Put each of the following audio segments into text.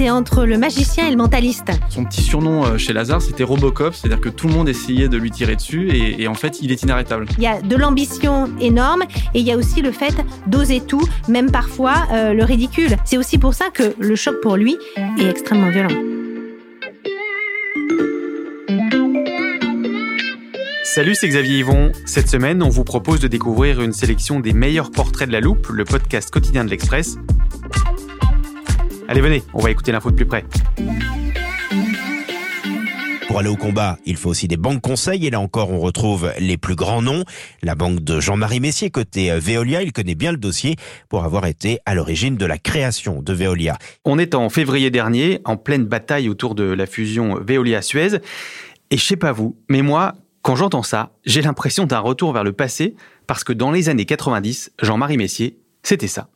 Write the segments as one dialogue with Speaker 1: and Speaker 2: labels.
Speaker 1: c'est entre le magicien et le mentaliste.
Speaker 2: Son petit surnom euh, chez Lazare, c'était Robocop, c'est-à-dire que tout le monde essayait de lui tirer dessus et, en fait, il est inarrêtable.
Speaker 1: Il y a de l'ambition énorme et il y a aussi le fait d'oser tout, même parfois euh, le ridicule. C'est aussi pour ça que le choc pour lui est extrêmement violent.
Speaker 3: Salut, c'est Xavier Yvon. Cette semaine, on vous propose de découvrir une sélection des meilleurs portraits de la loupe, le podcast quotidien de l'Express. Allez, venez, on va écouter l'info de plus près.
Speaker 4: Pour aller au combat, il faut aussi des banques conseils et là encore on retrouve les plus grands noms. La banque de Jean-Marie Messier côté euh, Veolia, il connaît bien le dossier pour avoir été à l'origine de la création de Veolia.
Speaker 3: On est en février dernier, en pleine bataille autour de la fusion Veolia-Suez. Et je sais pas vous, mais moi, quand j'entends ça, j'ai l'impression d'un retour vers le passé, parce que dans les années 90, Jean-Marie Messier, c'était ça.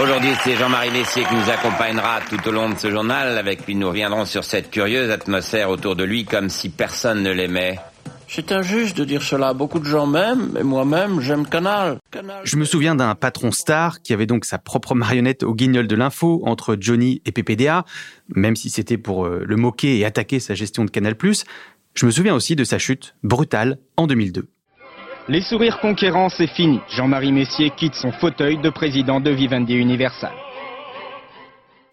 Speaker 5: Aujourd'hui, c'est Jean-Marie Messier qui nous accompagnera tout au long de ce journal, avec lui nous reviendrons sur cette curieuse atmosphère autour de lui comme si personne ne l'aimait.
Speaker 6: C'est injuste de dire cela. Beaucoup de gens m'aiment, et moi-même, j'aime Canal.
Speaker 3: Je me souviens d'un patron star qui avait donc sa propre marionnette au guignol de l'info entre Johnny et PPDA, même si c'était pour euh, le moquer et attaquer sa gestion de Canal+. Je me souviens aussi de sa chute brutale en 2002.
Speaker 7: Les sourires conquérants, c'est fini. Jean-Marie Messier quitte son fauteuil de président de Vivendi Universal.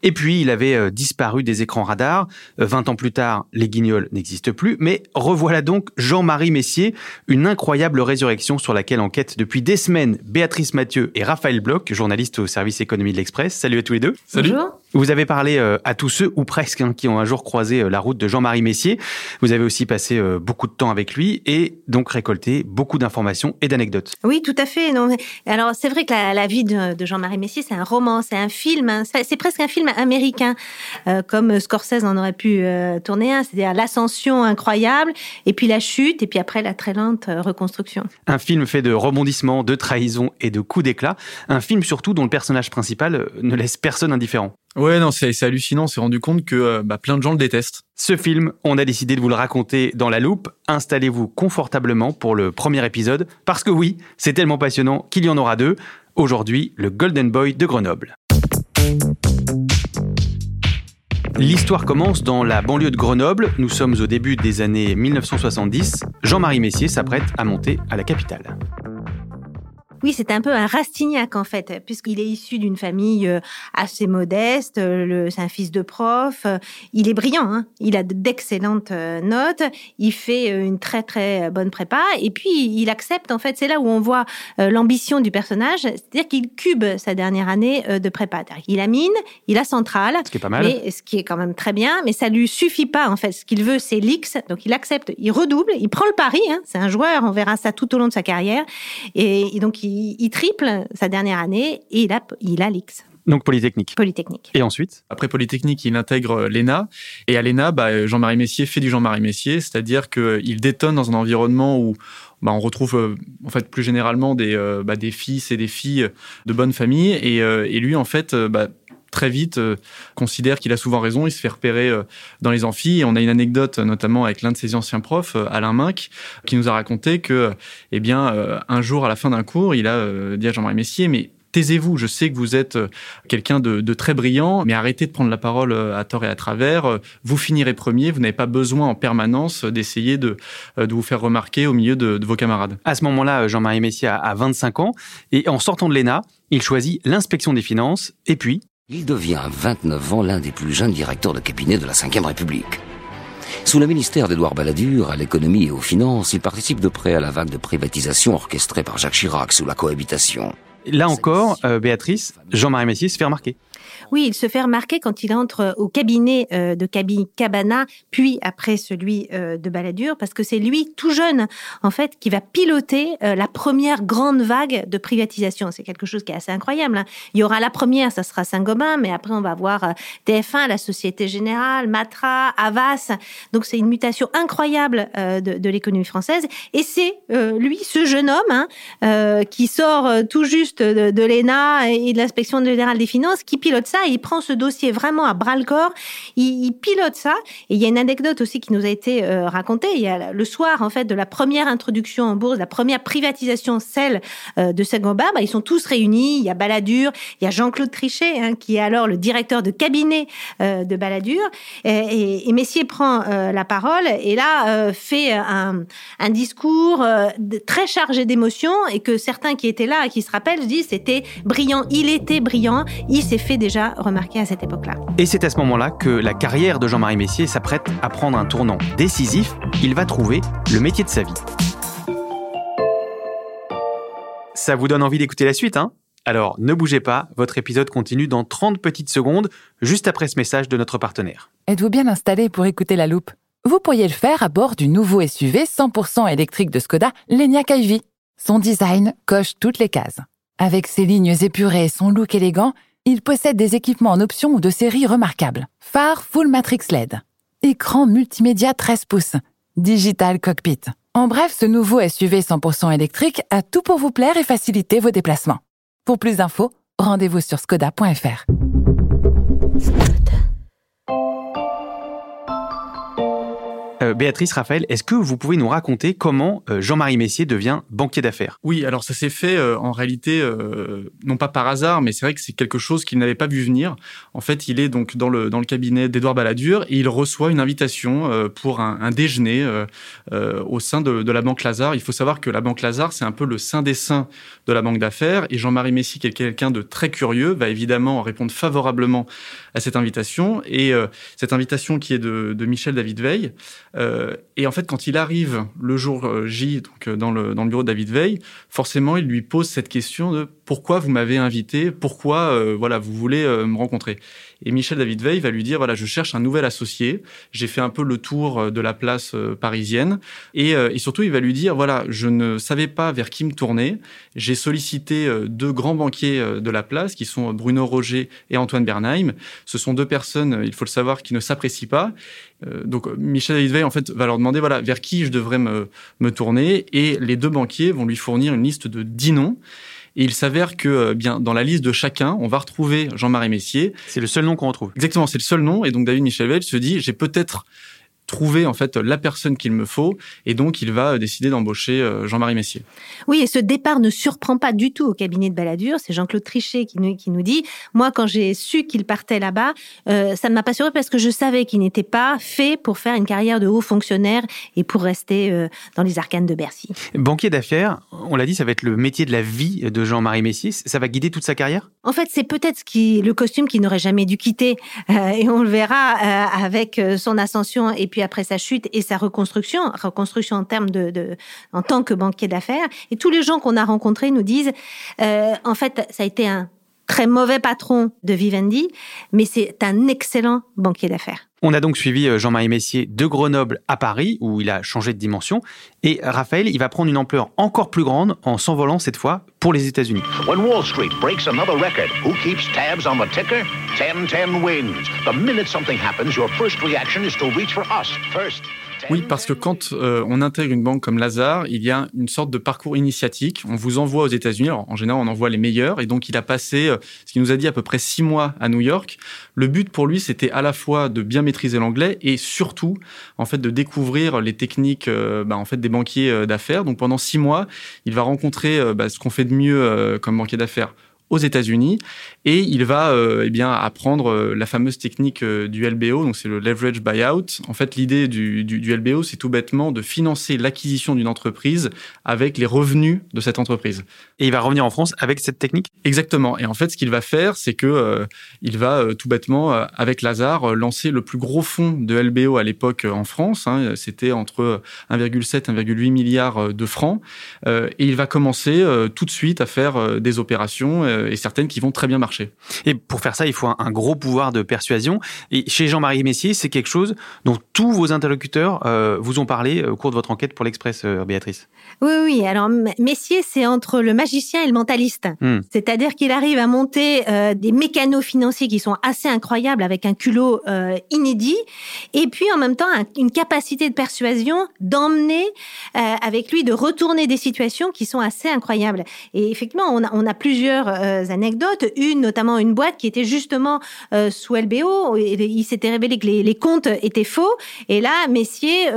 Speaker 3: Et puis, il avait euh, disparu des écrans radars. 20 euh, ans plus tard, les guignols n'existent plus. Mais revoilà donc Jean-Marie Messier, une incroyable résurrection sur laquelle enquête depuis des semaines Béatrice Mathieu et Raphaël Bloch, journaliste au service économie de l'Express. Salut à tous les deux.
Speaker 1: Salut. Bonjour.
Speaker 3: Vous avez parlé euh, à tous ceux, ou presque, hein, qui ont un jour croisé la route de Jean-Marie Messier. Vous avez aussi passé beaucoup de temps avec lui et donc récolté beaucoup d'informations et d'anecdotes.
Speaker 1: Oui, tout à fait. Non, alors, c'est vrai que la, vie de, Jean-Marie Messier, c'est un roman, c'est un film. Hein. C'est presque un film américain, euh, comme Scorsese en aurait pu euh, tourner un, c'est-à-dire l'ascension incroyable, et puis la chute, et puis après la très lente euh, reconstruction.
Speaker 3: Un film fait de rebondissements, de trahisons et de coups d'éclat. Un film surtout dont le personnage principal ne laisse personne indifférent.
Speaker 2: Ouais, non, c'est hallucinant. On s'est rendu compte que bah, plein de gens le détestent.
Speaker 3: Ce film, on a décidé de vous le raconter dans la loupe. Installez-vous confortablement pour le premier épisode, parce que oui, c'est tellement passionnant qu'il y en aura deux. Aujourd'hui, le Golden Boy de Grenoble. L'histoire commence dans la banlieue de Grenoble. Nous sommes au début des années 1970. Jean-Marie Messier s'apprête à monter à la capitale.
Speaker 1: Oui, c'est un peu un Rastignac en fait, puisqu'il est issu d'une famille euh, assez modeste. Euh, c'est un fils de prof. Euh, il est brillant. Hein. il a d'excellentes notes. Il fait une très très bonne prépa. Et puis il accepte en fait. C'est là où on voit l'ambition du personnage, c'est-à-dire qu'il cube sa dernière année de prépa. Il a mine, il a centrale,
Speaker 3: ce qui est pas mal,
Speaker 1: ce qui est quand même très bien. Mais ça lui suffit pas en fait. Ce qu'il veut, c'est l'X. Donc il accepte, il redouble, il prend le pari. Hein. c'est un joueur. On verra ça tout au long de sa carrière. Et, et donc il il, triple sa dernière année et il a, il a l'X.
Speaker 3: Donc Polytechnique.
Speaker 1: Polytechnique.
Speaker 3: Et ensuite?
Speaker 2: Après Polytechnique, il intègre euh, l'ENA. Et à l'ENA, bah, Jean-Marie Messier fait du Jean-Marie Messier, c'est-à-dire qu'il détonne dans un environnement où bah, on retrouve euh, en fait plus généralement des, euh, bah, des fils et des filles de bonne famille. Et, et lui, en fait, bah, très vite euh, considère qu'il a souvent raison, il se fait repérer euh, dans les amphis. Et on a une anecdote notamment avec l'un de ses anciens profs, euh, Alain Minck, qui nous a raconté que, eh bien, un jour à la fin d'un cours, il a dit à Jean-Marie Messier, mais taisez-vous, je sais que vous êtes quelqu'un de, très brillant, mais arrêtez de prendre la parole à tort et à travers. Vous finirez premier, vous n'avez pas besoin en permanence d'essayer de, de vous faire remarquer au milieu de, vos camarades.
Speaker 3: À ce moment-là, Jean-Marie Messier a 25 ans, et en sortant de l'ENA, il choisit l'inspection des finances, et puis
Speaker 8: il devient à 29 ans l'un des plus jeunes directeurs de cabinet de la Ve République. Sous le ministère d'Édouard Balladur, à l'économie et aux finances, il participe de près à la vague de privatisation orchestrée par Jacques Chirac sous la cohabitation.
Speaker 3: Là encore, euh, Béatrice, Jean-Marie Messier se fait remarquer.
Speaker 1: Oui, il se fait remarquer quand il entre au cabinet euh, de Cabana, puis après celui euh, de Balladur, parce que c'est lui, tout jeune, en fait, qui va piloter euh, la première grande vague de privatisation. C'est quelque chose qui est assez incroyable. Hein. Il y aura la première, ça sera Saint-Gobain, mais après on va voir TF1, la Société Générale, Matra, Avas. Donc c'est une mutation incroyable de, l'économie française. Et c'est lui, ce jeune homme, hein, qui sort tout juste de, de l'ENA et de l'inspection générale des finances, qui pilote ça, et il prend ce dossier vraiment à bras le corps, il, il pilote ça. Et il y a une anecdote aussi qui nous a été euh, racontée. Il y a le soir, en fait, de la première introduction en bourse, la première privatisation, celle euh, de Saint-Gobain, bah, ils sont tous réunis. Il y a Balladur, il y a Jean-Claude Trichet, hein, qui est alors le directeur de cabinet euh, de Balladur. Et, Messier prend la parole et là fait un, discours très chargé d'émotions et que certains qui étaient là et qui se rappellent disent c'était brillant. Il était brillant. Il s'est fait déjà remarquer à cette époque-là.
Speaker 3: Et c'est à ce moment-là que la carrière de Jean-Marie Messier s'apprête à prendre un tournant décisif. Il va trouver le métier de sa vie. Ça vous donne envie d'écouter la suite, hein? Alors ne bougez pas, votre épisode continue dans 30 petites secondes, juste après ce message de notre partenaire.
Speaker 9: Êtes-vous bien installé pour écouter la loupe? Vous pourriez le faire à bord du nouveau SUV 100% électrique de Skoda, l'Enyaq iV. Son design coche toutes les cases. Avec ses lignes épurées et son look élégant, il possède des équipements en option ou de série remarquables. Phare Full Matrix LED. Écran multimédia 13 pouces. Digital Cockpit. En bref, ce nouveau SUV 100% électrique a tout pour vous plaire et faciliter vos déplacements. Pour plus d'infos, rendez-vous sur skoda.fr.
Speaker 3: Euh, Béatrice, Raphaël, est-ce que vous pouvez nous raconter comment euh, Jean-Marie Messier devient banquier d'affaires?
Speaker 2: Oui, alors ça s'est fait euh, en réalité, euh, non pas par hasard, mais c'est vrai que c'est quelque chose qu'il n'avait pas vu venir. En fait, il est donc dans le, dans le cabinet d'Édouard Balladur et il reçoit une invitation euh, pour un, un déjeuner au sein de, de la Banque Lazare. Il faut savoir que la Banque Lazare, c'est un peu le saint des saints de la banque d'affaires et Jean-Marie Messier, qui est quelqu'un de très curieux, va évidemment répondre favorablement à cette invitation. Et cette invitation qui est de, de Michel David Veil, euh, et en fait, quand il arrive le jour euh, J, donc euh, dans le, dans le bureau de David Veil, forcément, il lui pose cette question de pourquoi vous m'avez invité, pourquoi euh, voilà vous voulez euh, me rencontrer. Et Michel David Veil va lui dire voilà, je cherche un nouvel associé. J'ai fait un peu le tour euh, de la place euh, parisienne, et, euh, et surtout, il va lui dire voilà, je ne savais pas vers qui me tourner. J'ai sollicité deux grands banquiers de la place, qui sont Bruno Roger et Antoine Bernheim. Ce sont deux personnes, il faut le savoir, qui ne s'apprécient pas. Donc Michel David Veil en fait va leur demander voilà vers qui je devrais me, me tourner et les deux banquiers vont lui fournir une liste de 10 noms et il s'avère que euh, bien dans la liste de chacun on va retrouver Jean-Marie Messier
Speaker 3: C'est le seul nom qu'on retrouve.
Speaker 2: exactement c'est le seul nom et donc David Michel Veil se dit j'ai peut-être trouvé en fait la personne qu'il me faut et donc il va euh, décider d'embaucher euh, Jean-Marie Messier.
Speaker 1: Oui, et ce départ ne surprend pas du tout au cabinet de Balladur. C'est Jean-Claude Trichet qui nous, qui nous dit, moi, quand j'ai su qu'il partait là-bas, euh, ça ne m'a pas surpris parce que je savais qu'il n'était pas fait pour faire une carrière de haut fonctionnaire et pour rester euh, dans les arcanes de Bercy.
Speaker 3: Banquier d'affaires, on l'a dit, ça va être le métier de la vie de Jean-Marie Messier. Ça va guider toute sa carrière?
Speaker 1: En fait, c'est peut-être ce qui, le costume qu'il n'aurait jamais dû quitter, euh, et on le verra euh, avec son ascension et puis après sa chute et sa reconstruction, reconstruction en termes de, de en tant que banquier d'affaires. Et tous les gens qu'on a rencontrés nous disent, euh, en fait, ça a été un très mauvais patron de Vivendi, mais c'est un excellent banquier d'affaires.
Speaker 3: On a donc suivi euh, Jean-Marie Messier de Grenoble à Paris, où il a changé de dimension. Et Raphaël, il va prendre une ampleur encore plus grande en s'envolant cette fois pour les États-Unis.
Speaker 10: When Wall Street breaks another record, who keeps tabs on the ticker? 1010 wins. The minute something happens, your first reaction is to reach for us first.
Speaker 2: Oui, parce que quand euh, on intègre une banque comme Lazare, il y a une sorte de parcours initiatique. On vous envoie aux États-Unis. Alors, en général, on envoie les meilleurs. Et donc, il a passé, euh, ce qu'il nous a dit, à peu près six mois à New York. Le but pour lui, c'était à la fois de bien maîtriser l'anglais et surtout, en fait, de découvrir les techniques, euh, bah, en fait, des banquiers euh, d'affaires. Donc, pendant six mois, il va rencontrer euh, bah, ce qu'on fait de mieux comme banquier d'affaires aux États-Unis et il va euh, eh bien apprendre euh, la fameuse technique euh, du LBO donc c'est le leverage buyout. En fait l'idée du, du, du LBO c'est tout bêtement de financer l'acquisition d'une entreprise avec les revenus de cette entreprise.
Speaker 3: Et il va revenir en France avec cette technique?
Speaker 2: Exactement. Et en fait ce qu'il va faire c'est que euh, il va euh, tout bêtement avec Lazare lancer le plus gros fonds de LBO à l'époque en France hein, c'était entre 1,7 1,8 milliards euh, de francs. Et il va commencer tout de suite à faire des opérations et certaines qui vont très bien marcher.
Speaker 3: Et pour faire ça, il faut un, un gros pouvoir de persuasion. Et chez Jean-Marie Messier, c'est quelque chose dont tous vos interlocuteurs euh, vous ont parlé au cours de votre enquête pour l'Express, euh, Béatrice.
Speaker 1: Oui, oui. Alors, Messier, c'est entre le magicien et le mentaliste.
Speaker 3: Hmm.
Speaker 1: C'est-à-dire qu'il arrive à monter euh, des mécanos financiers qui sont assez incroyables avec un culot euh, inédit, et puis en même temps un- une capacité de persuasion d'emmener euh, avec lui, de retourner des situations qui sont assez incroyables. Et effectivement, on a, on a plusieurs euh, anecdotes. Une, notamment une boîte qui était justement sous LBO. il s'était révélé que les, comptes étaient faux. Et là, Messier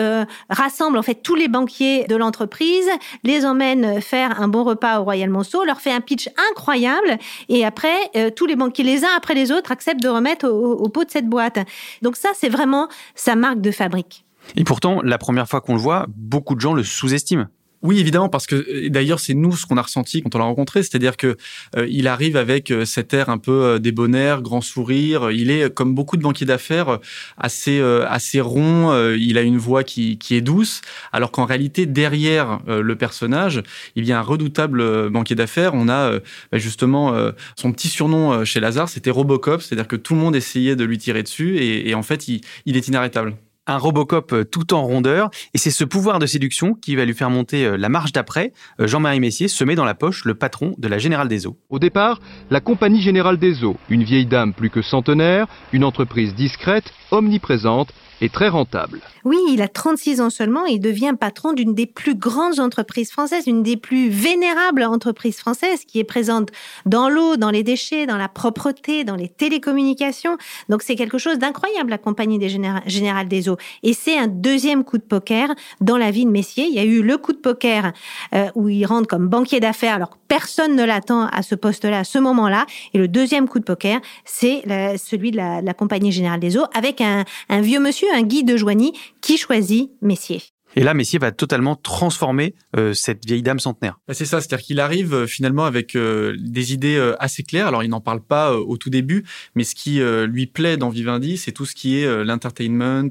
Speaker 1: rassemble en fait tous les banquiers de l'entreprise, les emmène faire un bon repas au Royal Monceau, leur fait un pitch incroyable. Et après, tous les banquiers, les uns après les autres, acceptent de remettre au, au pot de cette boîte. Donc ça, c'est vraiment sa marque de fabrique.
Speaker 3: Et pourtant, la première fois qu'on le voit, beaucoup de gens le sous-estiment.
Speaker 2: Oui, évidemment, parce que d'ailleurs c'est nous ce qu'on a ressenti quand on l'a rencontré, c'est-à-dire que euh, il arrive avec euh, cet air un peu euh, débonnaire, grand sourire. Il est comme beaucoup de banquiers d'affaires assez assez rond. il a une voix qui, qui est douce, alors qu'en réalité derrière le personnage, il y a un redoutable banquier d'affaires. On a bah, justement son petit surnom chez Lazare, c'était Robocop, c'est-à-dire que tout le monde essayait de lui tirer dessus et, et en fait il, il est inarrêtable
Speaker 3: un Robocop euh, tout en rondeur. Et c'est ce pouvoir de séduction qui va lui faire monter euh, la marche d'après. Euh, Jean-Marie Messier se met dans la poche le patron de la Générale des Eaux.
Speaker 7: Au départ, la Compagnie Générale des Eaux, une vieille dame plus que centenaire, une entreprise discrète, omniprésente et très rentable.
Speaker 1: Oui, il a 36 ans seulement et devient patron d'une des plus grandes entreprises françaises, une des plus vénérables entreprises françaises qui est présente dans l'eau, dans les déchets, dans la propreté, dans les télécommunications. Donc c'est quelque chose d'incroyable, la compagnie des Générales des Eaux. Et c'est un deuxième coup de poker dans la vie de Messier. Il y a eu le coup de poker euh, où il rentre comme banquier d'affaires personne ne l'attend à ce poste-là, à ce moment-là. Et le deuxième coup de poker, c'est celui de la, compagnie Générale des Eaux avec un, un vieux monsieur un guide de Joigny qui choisit Messier.
Speaker 3: Et là, Messier va totalement transformer euh, cette vieille dame centenaire.
Speaker 2: Bah, c'est ça, c'est-à-dire qu'il arrive euh, finalement avec euh, des idées assez claires. Alors, il n'en parle pas au tout début, mais ce qui lui plaît dans Vivendi, c'est tout ce qui est l'entertainment,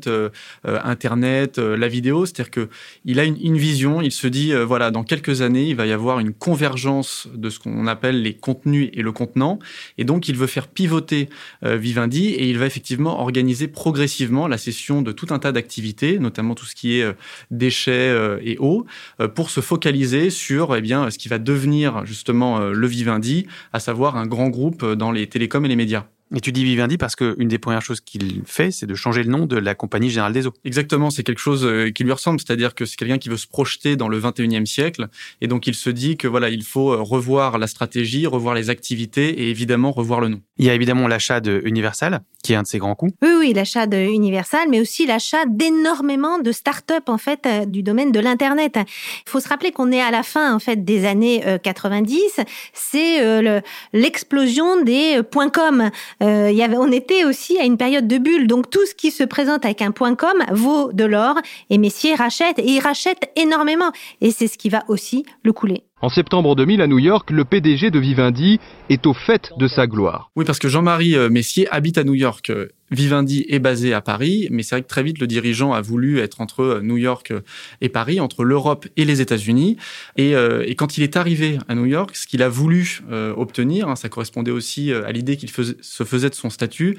Speaker 2: Internet, la vidéo. C'est-à-dire que il a une, une, vision. Il se dit, voilà, dans quelques années, il va y avoir une convergence de ce qu'on appelle les contenus et le contenant, et donc il veut faire pivoter Vivendi et il va effectivement organiser progressivement la session de tout un tas d'activités, notamment tout ce qui est déchets euh, et eau, euh, pour se focaliser sur eh bien, ce qui va devenir justement euh, le Vivendi, à savoir un grand groupe dans les télécoms et les médias.
Speaker 3: Et tu dis Vivendi parce qu'une des premières choses qu'il fait, c'est de changer le nom de la Compagnie Générale des Eaux.
Speaker 2: Exactement, c'est quelque chose qui lui ressemble, c'est-à-dire que c'est quelqu'un qui veut se projeter dans le 21e siècle, et donc il se dit que voilà, il faut revoir la stratégie, revoir les activités, et évidemment revoir le nom.
Speaker 3: Il y a évidemment l'achat de Universal, qui est un de ses grands coups.
Speaker 1: Oui, oui, l'achat de Universal, mais aussi l'achat d'énormément de start-up en fait euh, du domaine de l'internet. Il faut se rappeler qu'on est à la fin en fait des années 90, c'est l'explosion des points com euh, y avait, on était aussi à une période de bulle, donc tout ce qui se présente avec un point com vaut de l'or, et Messier rachète, et il rachète énormément, et c'est ce qui va aussi le couler.
Speaker 7: En septembre 2000 à New York, le PDG de Vivendi est au fait de sa gloire.
Speaker 2: Oui, parce que Jean-Marie euh, Messier habite à New York. Vivendi est basé à Paris, mais c'est vrai que très vite le dirigeant a voulu être entre euh, New York euh, et Paris, entre l'Europe et les États-Unis. Et, quand il est arrivé à New York, ce qu'il a voulu obtenir, hein, ça correspondait aussi à l'idée qu'il se faisait de son statut,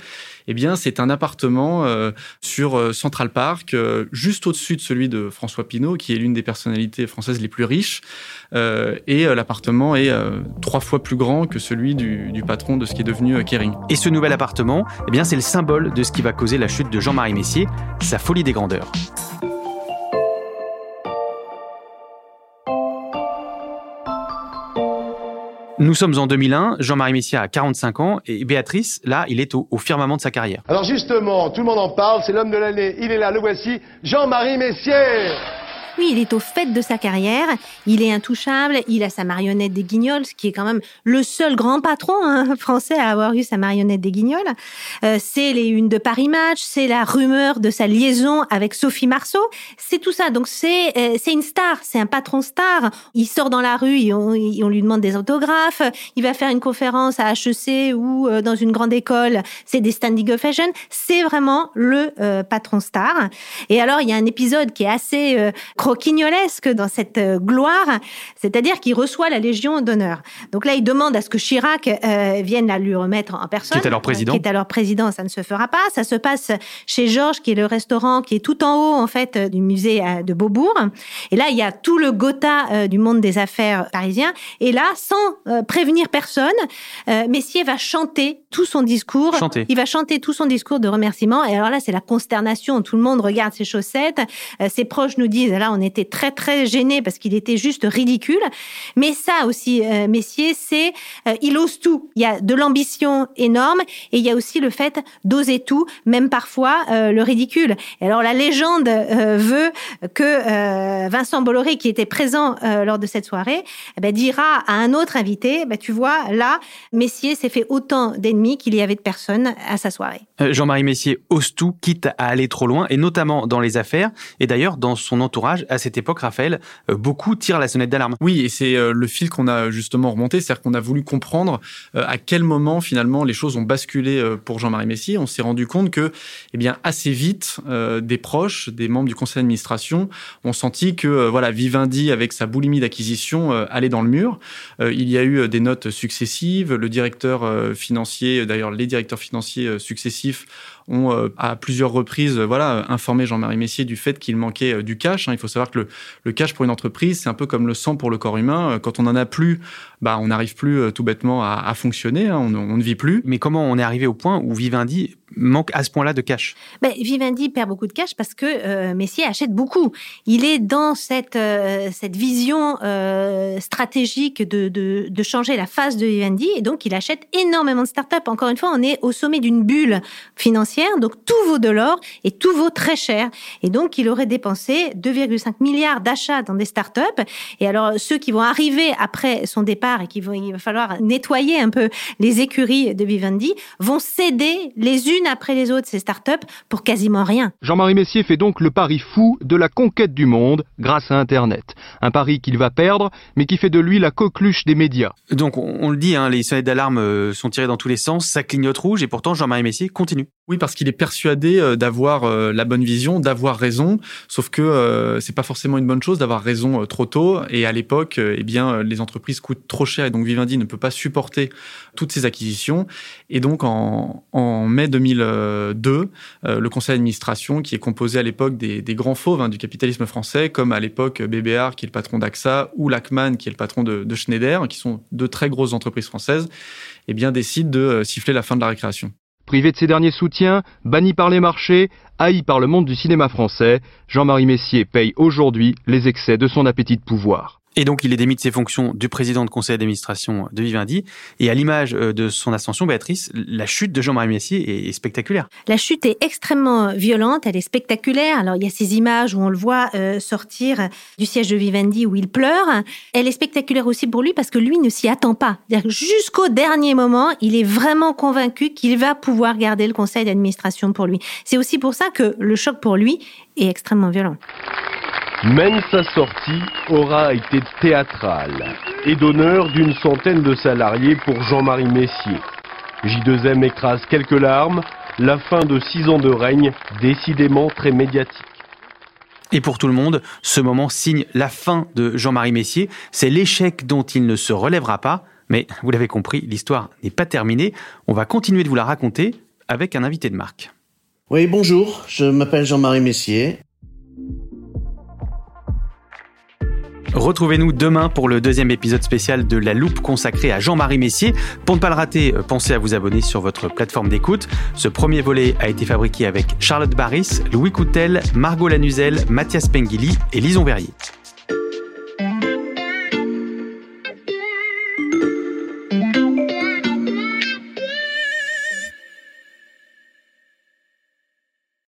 Speaker 2: eh bien c'est un appartement sur Central Park, juste au-dessus de celui de François Pinault, qui est l'une des personnalités françaises les plus riches. et l'appartement est trois fois plus grand que celui du, du patron de ce qui est devenu Kering.
Speaker 3: Et ce nouvel appartement, eh bien c'est le symbole de ce qui va causer la chute de Jean-Marie Messier, sa folie des grandeurs. Nous sommes en 2001, Jean-Marie Messier a 45 ans et Béatrice, là, il est au, au, firmament de sa carrière.
Speaker 11: Alors justement, tout le monde en parle, c'est l'homme de l'année, il est là, le voici, Jean-Marie Messier
Speaker 1: oui, il est au fait de sa carrière, il est intouchable, il a sa marionnette des Guignols, ce qui est quand même le seul grand patron hein, français à avoir eu sa marionnette des Guignols. Euh, c'est les unes de Paris Match, c'est la rumeur de sa liaison avec Sophie Marceau, c'est tout ça. Donc c'est euh, une star, c'est un patron star. Il sort dans la rue, et on, lui demande des autographes, il va faire une conférence à HEC ou euh, dans une grande école, c'est des standing ovation. C'est vraiment le patron star. Et alors il y a un épisode qui est assez croquignolesque dans cette euh, gloire, c'est-à-dire qu'il reçoit la Légion d'honneur. Donc là, il demande à ce que Chirac euh, vienne la lui remettre en personne.
Speaker 3: Qui est alors président.
Speaker 1: Qui est alors président, ça ne se fera pas. Ça se passe chez Georges, qui est le restaurant qui est tout en haut en fait du musée euh, de Beaubourg. Et là, il y a tout le Gotha du monde des affaires parisien. Et là, sans prévenir personne, Messier va chanter tout son discours.
Speaker 3: Chanter.
Speaker 1: Il va chanter tout son discours de remerciement. Et alors là, c'est la consternation. Tout le monde regarde ses chaussettes. ses proches nous disent, là, on on était très très gêné parce qu'il était juste ridicule. Mais ça aussi, euh, Messier, c'est euh, il ose tout. Il y a de l'ambition énorme et il y a aussi le fait d'oser tout, même parfois euh, le ridicule. Alors la légende veut que Vincent Bolloré, qui était présent lors de cette soirée, eh ben, dira à un autre invité, ben, tu vois, là, Messier s'est fait autant d'ennemis qu'il y avait de personnes à sa soirée.
Speaker 3: Jean-Marie Messier ose tout, quitte à aller trop loin, et notamment dans les affaires. Et d'ailleurs, dans son entourage, à cette époque, Raphaël, beaucoup tirent la sonnette d'alarme.
Speaker 2: Oui, et c'est le fil qu'on a justement remonté, c'est-à-dire qu'on a voulu comprendre euh, à quel moment finalement les choses ont basculé euh, pour Jean-Marie Messier. On s'est rendu compte que, eh bien, assez vite, euh, des proches, des membres du conseil d'administration ont senti que, voilà, Vivendi, avec sa boulimie d'acquisition, allait dans le mur. il y a eu des notes successives. Le directeur financier, d'ailleurs, les directeurs financiers successifs ont euh, à plusieurs reprises voilà informé Jean-Marie Messier du fait qu'il manquait euh, du cash. Hein. Il faut savoir que le, cash pour une entreprise, c'est un peu comme le sang pour le corps humain. Euh, quand on en a plus, bah on n'arrive plus tout bêtement à, fonctionner. Hein. On, on, ne vit plus.
Speaker 3: Mais comment on est arrivé au point où Vivendi manque à ce point-là de cash
Speaker 1: ben, Vivendi perd beaucoup de cash parce que euh, Messier achète beaucoup. Il est dans cette, euh, cette vision euh, stratégique de, de, changer la face de Vivendi et donc il achète énormément de startups. Encore une fois, on est au sommet d'une bulle financière, donc tout vaut de l'or et tout vaut très cher. Et donc il aurait dépensé 2,5 milliards d'achats dans des startups. Et alors ceux qui vont arriver après son départ et qui vont, il va falloir nettoyer un peu les écuries de Vivendi vont céder les unes après les autres ces startups pour quasiment rien.
Speaker 7: Jean-Marie Messier fait donc le pari fou de la conquête du monde grâce à Internet. Un pari qu'il va perdre, mais qui fait de lui la coqueluche des médias.
Speaker 3: Donc on, le dit, hein, les sonnettes d'alarme euh, sont tirées dans tous les sens, ça clignote rouge, et pourtant Jean-Marie Messier continue.
Speaker 2: Oui, parce qu'il est persuadé euh, d'avoir euh, la bonne vision, d'avoir raison, sauf que c'est pas forcément une bonne chose d'avoir raison trop tôt. Et à l'époque, eh bien, les entreprises coûtent trop cher, et donc Vivendi ne peut pas supporter toutes ces acquisitions. Et donc en, en mai 2000 2002, euh, le conseil d'administration, qui est composé à l'époque des, grands fauves hein, du capitalisme français, comme à l'époque BBR, qui est le patron d'AXA, ou Lachman, qui est le patron de, Schneider, qui sont deux très grosses entreprises françaises, eh bien, décide de euh, siffler la fin de la récréation.
Speaker 7: Privé de ses derniers soutiens, banni par les marchés, haï par le monde du cinéma français, Jean-Marie Messier paye aujourd'hui les excès de son appétit de pouvoir.
Speaker 3: Et donc, il est démis de ses fonctions du président de conseil d'administration de Vivendi. Et à l'image euh, de son ascension, Béatrice, la chute de Jean-Marie Messier est spectaculaire.
Speaker 1: La chute est extrêmement violente, elle est spectaculaire. Alors, il y a ces images où on le voit euh, sortir du siège de Vivendi où il pleure. Elle est spectaculaire aussi pour lui parce que lui ne s'y attend pas. Jusqu'au dernier moment, il est vraiment convaincu qu'il va pouvoir garder le conseil d'administration pour lui. C'est aussi pour ça que le choc pour lui est extrêmement violent.
Speaker 12: Même sa sortie aura été théâtrale et d'honneur d'une centaine de salariés pour Jean-Marie Messier. J2M écrase quelques larmes, la fin de six ans de règne décidément très médiatique.
Speaker 3: Et pour tout le monde, ce moment signe la fin de Jean-Marie Messier. C'est l'échec dont il ne se relèvera pas. Mais vous l'avez compris, l'histoire n'est pas terminée. On va continuer de vous la raconter avec un invité de marque.
Speaker 13: Oui, bonjour, je m'appelle Jean-Marie Messier.
Speaker 3: Retrouvez-nous demain pour le deuxième épisode spécial de La Loupe consacré à Jean-Marie Messier. Pour ne pas le rater, euh, pensez à vous abonner sur votre plateforme d'écoute. Ce premier volet a été fabriqué avec Charlotte Barris, Louis Coutel, Margot Lanuzel, Mathias Pengili et Lison Verrier.